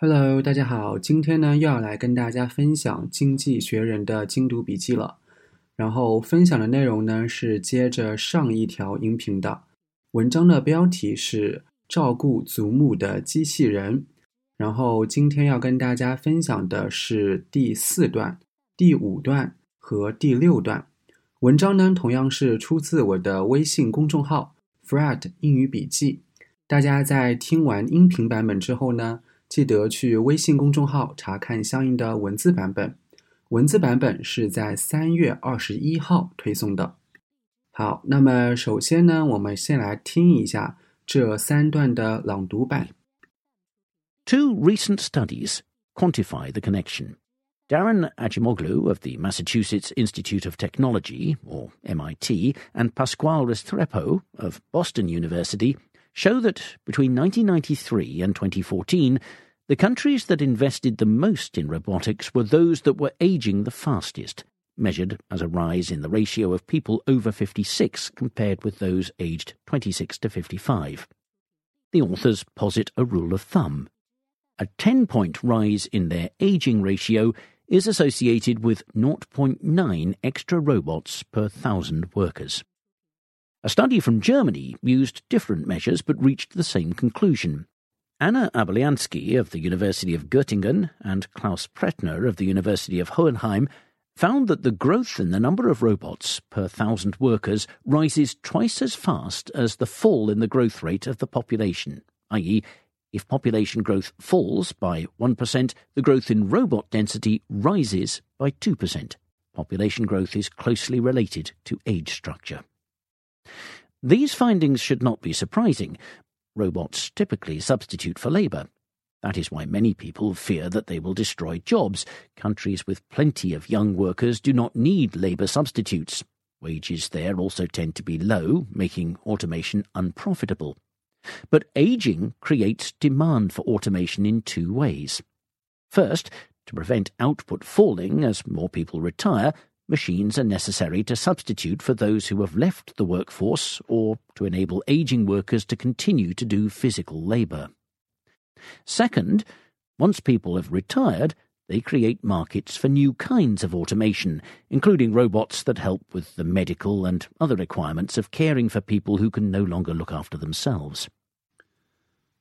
Hello，大家好，今天呢又要来跟大家分享《经济学人》的精读笔记了。然后分享的内容呢是接着上一条音频的。文章的标题是“照顾祖母的机器人”。然后今天要跟大家分享的是第四段、第五段和第六段。文章呢同样是出自我的微信公众号 “Fred 英语笔记”。大家在听完音频版本之后呢，记得去微信公众号查看相应的文字版本。文字版本是在三月二十一号推送的。好，那么首先呢，我们先来听一下这三段的朗读版。Two recent studies quantify the connection. Darren Acemoglu of the Massachusetts Institute of Technology, or MIT, and Pasquale Restrepo of Boston University show that between 1993 and 2014, the countries that invested the most in robotics were those that were aging the fastest, measured as a rise in the ratio of people over 56 compared with those aged 26 to 55. The authors posit a rule of thumb. A 10 point rise in their aging ratio is associated with 0.9 extra robots per thousand workers. A study from Germany used different measures but reached the same conclusion. Anna Abeliansky of the University of Göttingen and Klaus Pretner of the University of Hohenheim found that the growth in the number of robots per thousand workers rises twice as fast as the fall in the growth rate of the population, i.e., if population growth falls by 1%, the growth in robot density rises by 2%. Population growth is closely related to age structure. These findings should not be surprising. Robots typically substitute for labour. That is why many people fear that they will destroy jobs. Countries with plenty of young workers do not need labour substitutes. Wages there also tend to be low, making automation unprofitable. But ageing creates demand for automation in two ways. First, to prevent output falling as more people retire, machines are necessary to substitute for those who have left the workforce or to enable aging workers to continue to do physical labour. Second, once people have retired, they create markets for new kinds of automation, including robots that help with the medical and other requirements of caring for people who can no longer look after themselves.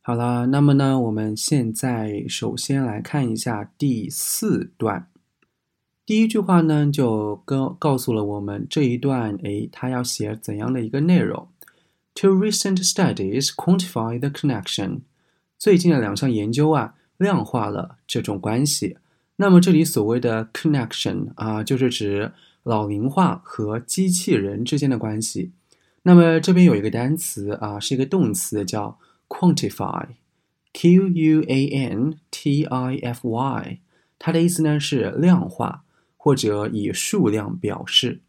好了，那么呢，我们现在首先来看一下第四段。 第一句话呢，就告告诉了我们这一段，诶，它要写怎样的一个内容？Two recent studies quantify the connection。最近的两项研究啊，量化了这种关系。那么这里所谓的 connection 啊，就是指老龄化和机器人之间的关系。那么这边有一个单词啊，是一个动词，叫 quantify，q u a n t i f y，它的意思呢是量化。或者以数量表示。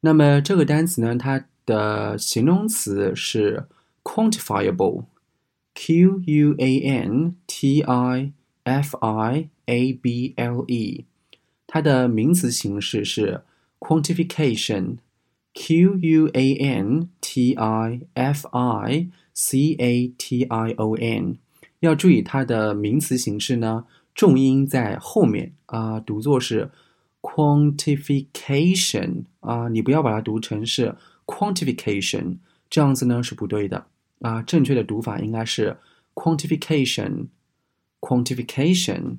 那么这个单词呢，它的形容词是 quantifiable，q u a n t i f i a b l e，它的名词形式是 quantification，q u a n t i f i c a t i o n。要注意它的名词形式呢，重音在后面啊，读作是。quantification 啊，你不要把它读成是 quantification，这样子呢是不对的啊。正确的读法应该是 quantification，quantification。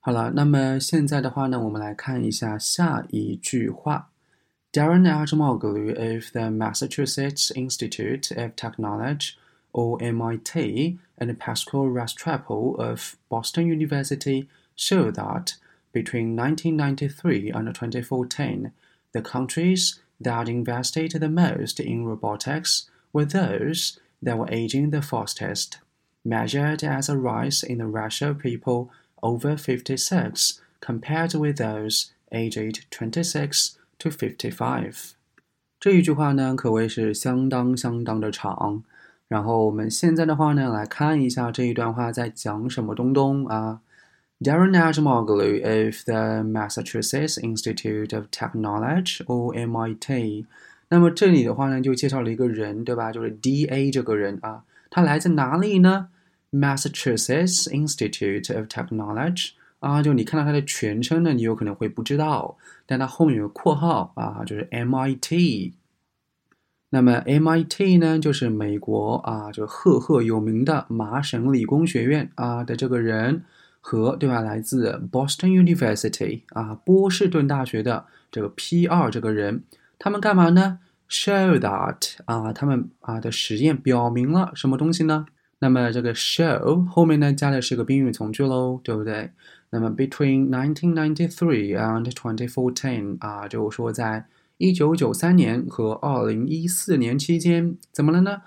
好了，那么现在的话呢，我们来看一下下一句话。Darren Acemoglu of the Massachusetts Institute of Technology, or MIT, and Pascal Restrepo of Boston University show that between 1993 and 2014, the countries that invested the most in robotics were those that were aging the fastest, measured as a rise in the ratio of people over 56 compared with those aged 26 to 55. 这一句话呢，可谓是相当相当的长。然后我们现在的话呢，来看一下这一段话在讲什么东东啊。 Darren Acemoglu of the Massachusetts Institute of Technology or MIT。那么这里的话呢，就介绍了一个人，对吧？就是 D A 这个人啊，他来自哪里呢 Massachusetts Institute of Technology 啊，就你看到它的全称呢，你有可能会不知道，但它后面有个括号啊，就是 MIT。那么 MIT 呢，就是美国啊，就赫赫有名的麻省理工学院啊的这个人和对吧，来自 Boston University 啊波士顿大学的这个 P 二这个人，他们干嘛呢？Show that 啊，他们啊的实验表明了什么东西呢？那么这个 show 后面呢加的是个宾语从句喽，对不对？那么 between 1993 and 2014啊，就是说在一九九三年和二零一四年期间，怎么了呢？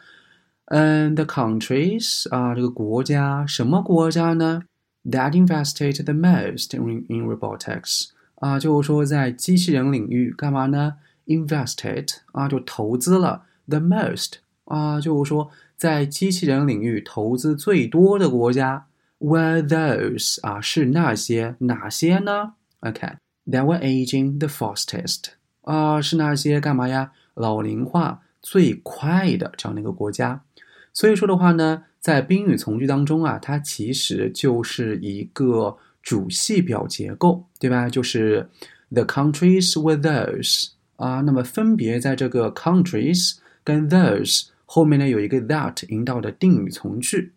嗯，the countries 啊，这个国家，什么国家呢？That invested the most in in robotics 啊，就是说在机器人领域干嘛呢？Invested 啊，就投资了 the most 啊，就是说在机器人领域投资最多的国家 were those 啊，是那些哪些呢？OK，that were aging the fastest。啊，是那些干嘛呀？老龄化最快的这样的一个国家。所以说的话呢，在宾语从句当中啊，它其实就是一个主系表结构，对吧？就是 the countries with those 啊，那么分别在这个 countries 跟 those 后面呢有一个 that 引导的定语从句。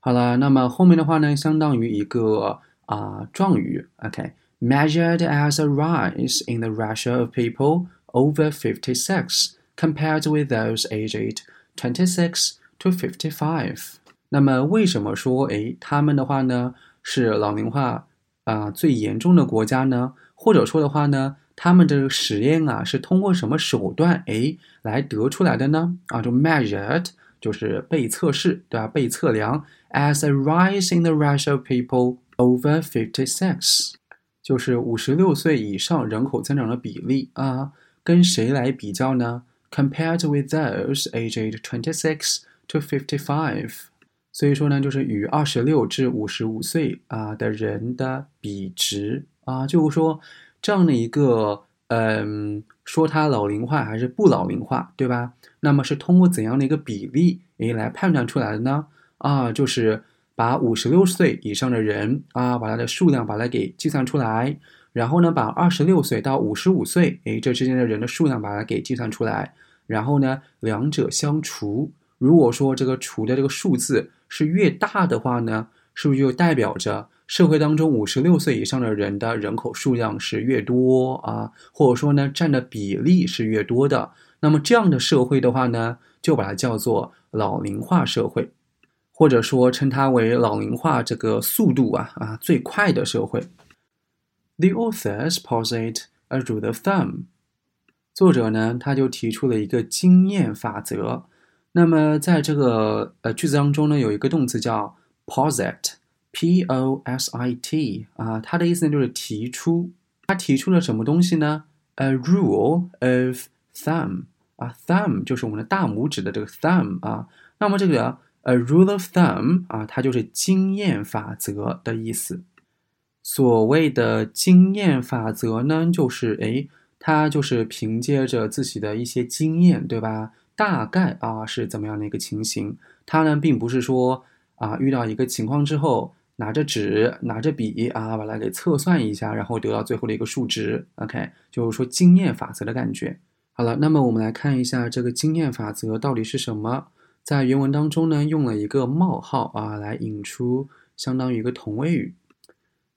好了，那么后面的话呢，相当于一个啊状语，OK。measured as a rise in the ratio of people over 56 compared with those aged 26 To 55. 那么为什么说诶他们的话呢是老龄化啊、最严重的国家呢？或者说的话呢，他们这个实验啊是通过什么手段诶来得出来的呢？啊，就 measured 就是被测试，对吧？被测量 as a rise in the ratio of people over fifty six。就是五十六岁以上人口增长的比例啊，跟谁来比较呢？Compared with those aged twenty six to fifty five，所以说呢，就是与二十六至五十五岁啊的人的比值啊，就是说这样的一个嗯，说它老龄化还是不老龄化，对吧？那么是通过怎样的一个比例诶来判断出来的呢？啊，就是。把五十六岁以上的人啊，把它的数量把它给计算出来，然后呢，把二十六岁到五十五岁，哎，这之间的人的数量把它给计算出来，然后呢，两者相除。如果说这个除的这个数字是越大的话呢，是不是就代表着社会当中五十六岁以上的人的人口数量是越多啊？或者说呢，占的比例是越多的？那么这样的社会的话呢，就把它叫做老龄化社会。或者说称它为老龄化这个速度啊啊最快的社会。The authors posit a rule of thumb。作者呢他就提出了一个经验法则。那么在这个呃句子当中呢有一个动词叫 posit，p o s i t 啊，它的意思就是提出。他提出了什么东西呢？A rule of thumb 啊，thumb 就是我们的大拇指的这个 thumb 啊。那么这个。A rule of thumb 啊，它就是经验法则的意思。所谓的经验法则呢，就是诶，它就是凭借着自己的一些经验，对吧？大概啊是怎么样的一个情形？它呢，并不是说啊遇到一个情况之后，拿着纸拿着笔啊把它给测算一下，然后得到最后的一个数值。OK，就是说经验法则的感觉。好了，那么我们来看一下这个经验法则到底是什么。在原文当中呢，用了一个冒号啊，来引出相当于一个同位语。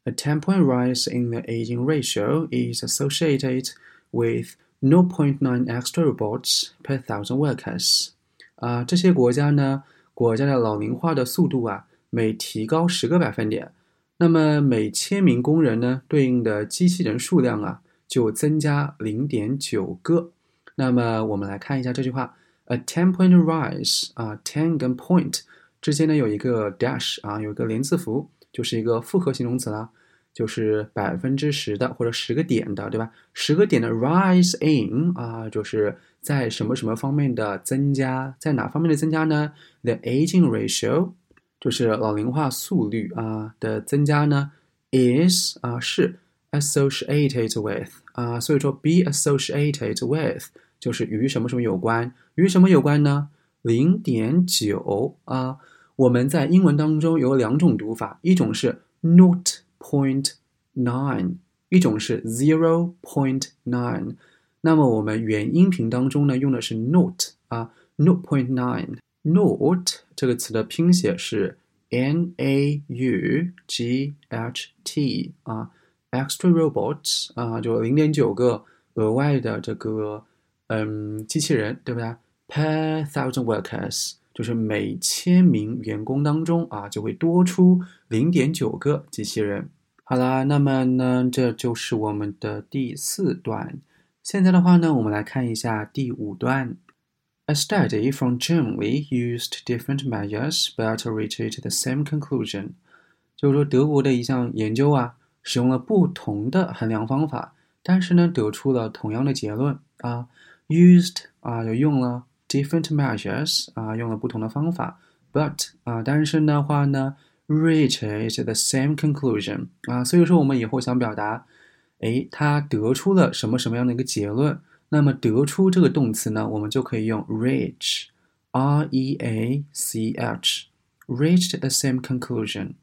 A ten-point rise in the aging ratio is associated with 0.9 extra robots per thousand workers。啊，这些国家呢，国家的老龄化的速度啊，每提高十个百分点，那么每千名工人呢，对应的机器人数量啊，就增加零点九个。那么我们来看一下这句话。A ten-point rise 啊，ten 跟 point 之间呢有一个 dash 啊，有一个连字符，就是一个复合形容词啦，就是百分之十的或者十个点的，对吧？十个点的 rise in 啊，就是在什么什么方面的增加，在哪方面的增加呢？The aging ratio 就是老龄化速率啊的增加呢，is 啊是 associated with 啊，所以说 be associated with。就是与什么什么有关？与什么有关呢？零点九啊，我们在英文当中有两种读法，一种是 not point nine，一种是 zero point nine。那么我们原音频当中呢，用的是 note 啊，note point nine，note 这个词的拼写是 n a u g h t 啊，extra robots 啊，就零点九个额外的这个嗯机器人，对不对？per thousand workers。就是每千名员工当中啊，就会多出零点九个机器人。好啦，那么呢，这就是我们的第四段。现在的话呢，我们来看一下第五段。A study from Germany used different measures, but reached the same conclusion。就是说，德国的一项研究啊，使用了不同的衡量方法，但是呢，得出了同样的结论啊。Used 啊，就用了。different measures 啊，用了不同的方法，but 啊，但是的话呢，reached the same conclusion 啊，所以说我们以后想表达，哎，他得出了什么什么样的一个结论，那么得出这个动词呢，我们就可以用 reach，r e a c h，reached the same conclusion。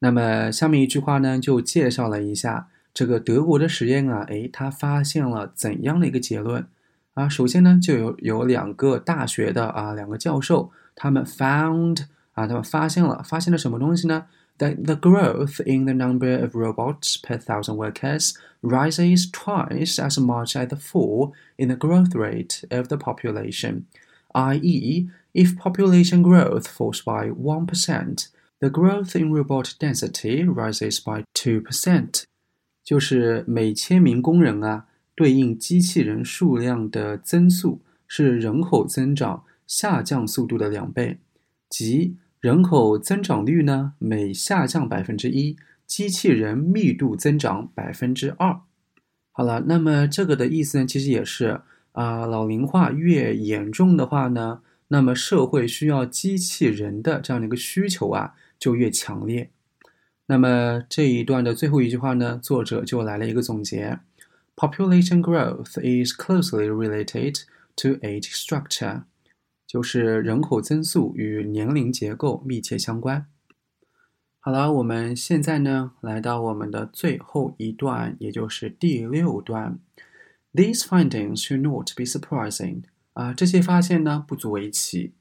那么下面一句话呢，就介绍了一下这个德国的实验啊，哎，他发现了怎样的一个结论？啊，首先呢，就有有两个大学的啊，两个教授，他们 found 啊，他们发现了，发现了什么东西呢？That the growth in the number of robots per thousand workers rises twice as much as the fall in the growth rate of the population. I.e., if population growth falls by 1%, the growth in robot density rises by 2%. 就是每千名工人啊，对应机器人数量的增速是人口增长下降速度的两倍，即 人口增长率呢每下降百分之一，机器人密度增长百分之二。好了，那么这个的意思呢，其实也是啊，老龄化越严重的话呢，那么社会需要机器人的这样的一个需求啊就越强烈。那么这一段的最后一句话呢，作者就来了一个总结。Population growth is closely related to age structure，就是人口增速与年龄结构密切相关。好了，我们现在呢来到我们的最后一段，也就是第六段。These findings should not be surprising。啊，这些发现呢不足为奇。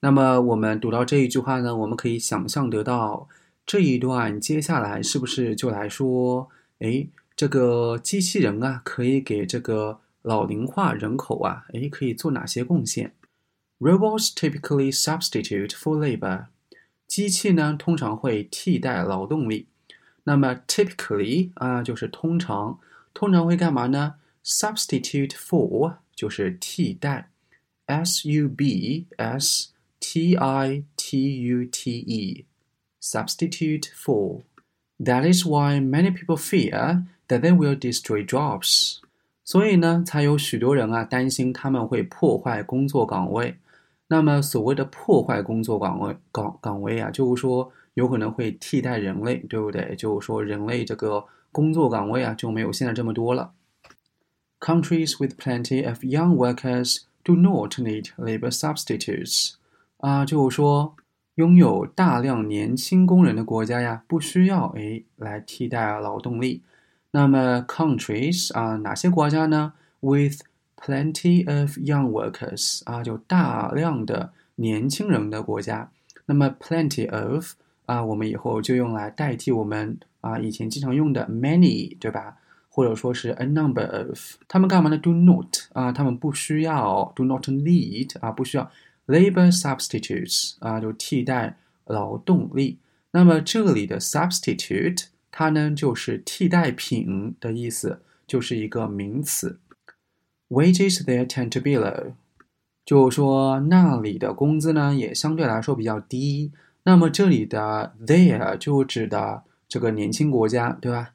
那么我们读到这一句话呢，我们可以想象得到这一段接下来是不是就来说，哎？这个机器人啊，可以给这个老龄化人口啊，诶，可以做哪些贡献 ？Robots typically substitute for labor。机器呢，通常会替代劳动力。那么，typically 啊，就是通常，通常会干嘛呢？Substitute for 就是替代，s u b s t i t u t e，substitute for。That is why many people fear that they will destroy jobs。所以呢，才有许多人啊担心他们会破坏工作岗位。 那么所谓的破坏工作岗位岗岗位啊，就是说有可能会替代人类，对不对？就是说人类这个工作岗位啊就没有现在这么多了。Countries with plenty of young workers do not need labor substitutes。啊，就是说。拥有大量年轻工人的国家呀，不需要诶来替代劳动力。那么，countries 啊，哪些国家呢？With plenty of young workers 啊，就大量的年轻人的国家。那么，plenty of 啊，我们以后就用来代替我们啊以前经常用的 many，对吧？或者说是 a number of。他们干嘛呢？Do not 啊，他们不需要。Do not need 啊，不需要。Labor substitutes 啊，就替代劳动力。那么这里的 substitute 它呢就是替代品的意思，就是一个名词。Wages there tend to be low，就说那里的工资呢也相对来说比较低。那么这里的 there 就指的这个年轻国家，对吧？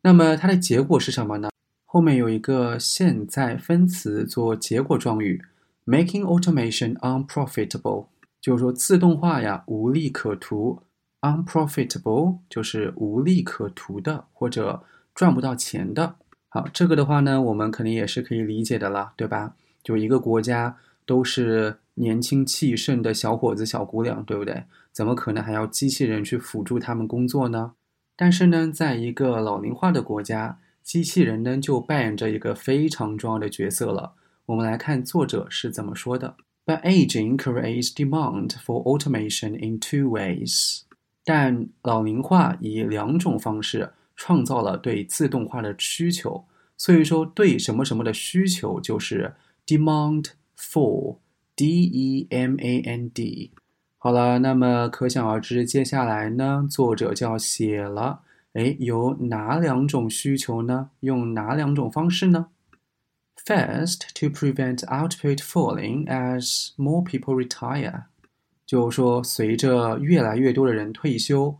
那么它的结果是什么呢？后面有一个现在分词做结果状语。Making automation unprofitable，就是说自动化呀无利可图。Unprofitable 就是无利可图的或者赚不到钱的。好，这个的话呢，我们肯定也是可以理解的啦，对吧？就一个国家都是年轻气盛的小伙子、小姑娘，对不对？怎么可能还要机器人去辅助他们工作呢？但是呢，在一个老龄化的国家，机器人呢就扮演着一个非常重要的角色了。我们来看作者是怎么说的：But aging creates demand for automation in two ways。但老龄化以两种方式创造了对自动化的需求。所以说，对什么什么的需求就是 demand for，D-E-M-A-N-D。好了，那么可想而知，接下来呢，作者就要写了。哎，有哪两种需求呢？用哪两种方式呢？First, to prevent output falling as more people retire，就是说，随着越来越多的人退休，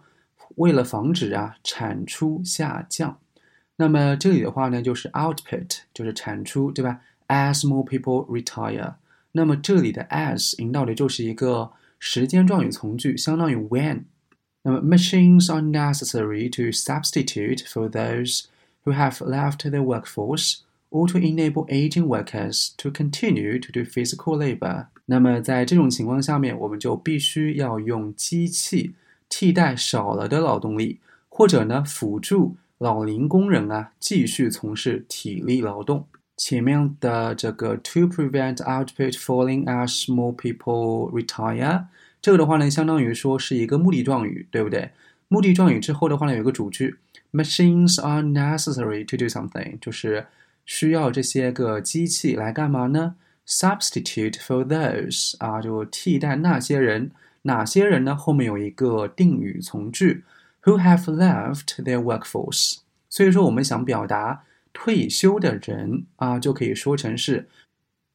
为了防止啊产出下降，那么这里的话呢，就是 output 就是产出，对吧？As more people retire，那么这里的 as 引导的就是一个时间状语从句，相当于 when。那么 machines are necessary to substitute for those who have left the workforce。or to enable aging workers to continue to do physical labor。那么在这种情况下面，我们就必须要用机器 替代少了的劳动力，或者呢辅助老龄工人啊继续从事体力劳动。前面的这个 to prevent output falling as more people retire，这个的话呢，相当于说是一个目的状语，对不对？目的状语之后的话呢，有一个主句，machines are necessary to do something，就是。需要这些个机器来干嘛呢？Substitute for those 啊，就替代那些人。哪些人呢？后面有一个定语从句，who have left their workforce。所以说，我们想表达退休的人啊，就可以说成是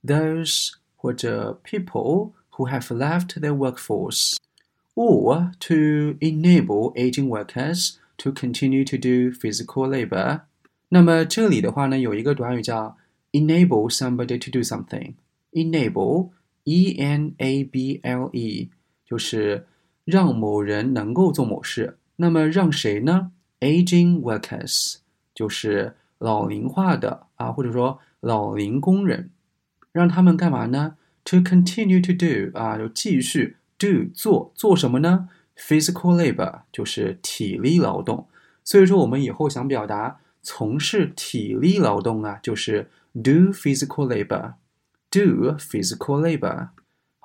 those 或者 people who have left their workforce。or to enable aging workers to continue to do physical labor 那么这里的话呢，有一个短语叫 enable somebody to do something。enable，e-n-a-b-l-e， 就是让某人能够做某事。那么让谁呢？aging workers，就是老龄化的啊，或者说老龄工人，让他们干嘛呢？To continue to do 啊，就继续 do 做做什么呢？Physical labor 就是体力劳动。所以说我们以后想表达。从事体力劳动啊，就是 do physical labor，do physical labor。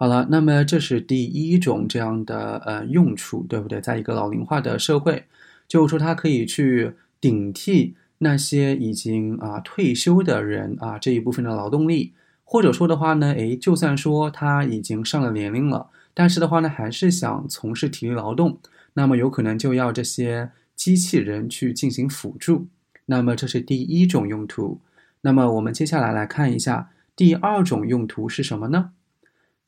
好了，那么这是第一种这样的呃用处，对不对？在一个老龄化的社会，就是说它可以去顶替那些已经啊退休的人啊这一部分的劳动力，或者说的话呢，诶，就算说他已经上了年龄了，但是的话呢，还是想从事体力劳动，那么有可能就要这些机器人去进行辅助。那么这是第一种用途。那么我们接下来来看一下第二种用途是什么呢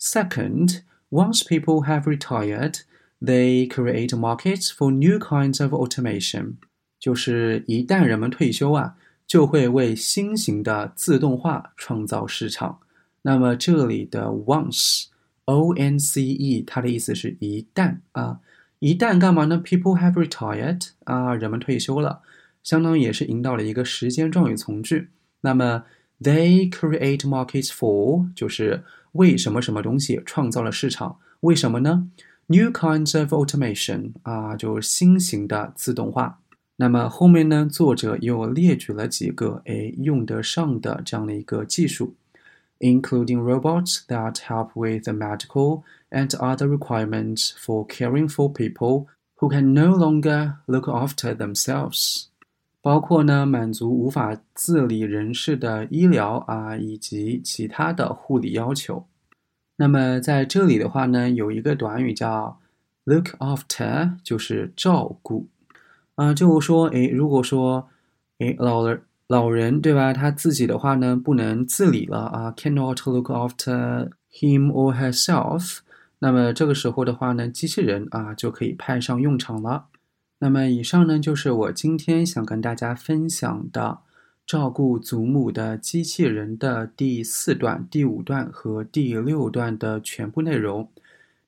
？Second, once people have retired, they create markets for new kinds of automation。就是一旦人们退休啊，就会为新型的自动化创造市场。那么这里的 once, o n c e，它的意思是一旦啊，一旦干嘛呢？People have retired 啊，人们退休了。相当于也是引导了一个时间状语从句。那么 ，they create markets for 就是为什么什么东西创造了市场？为什么呢？New kinds of automation 啊，就是新型的自动化。那么后面呢，作者又列举了几个诶用得上的这样的一个技术，including robots that help with the medical and other requirements for caring for people who can no longer look after themselves。 包括呢，满足无法自理人士的医疗啊，以及其他的护理要求。那么在这里的话呢，有一个短语叫 look after，就是照顾啊，就是说，诶，如果说，诶，老人老人对吧，他自己的话呢，不能自理了啊，cannot look after him or herself，那么这个时候的话呢，机器人啊就可以派上用场了。那么以上呢，就是我今天想跟大家分享的照顾祖母的机器人的第四段、第五段和第六段的全部内容。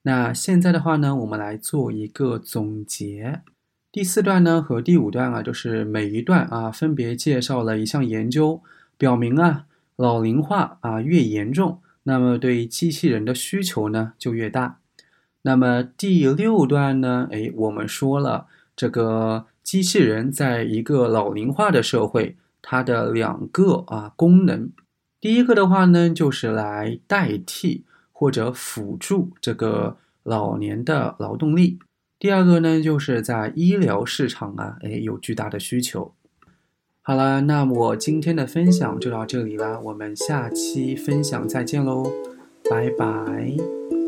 那现在的话呢，我们来做一个总结。第四段呢和第五段啊，就是每一段啊分别介绍了一项研究，表明啊老龄化啊越严重，那么对机器人的需求呢就越大。那么第六段呢，哎，我们说了这个机器人在一个老龄化的社会，它的两个啊功能，第一个的话呢，就是来代替或者辅助这个老年的劳动力；第二个呢，就是在医疗市场啊，哎，有巨大的需求。好了，那我今天的分享就到这里了，我们下期分享再见喽，拜拜。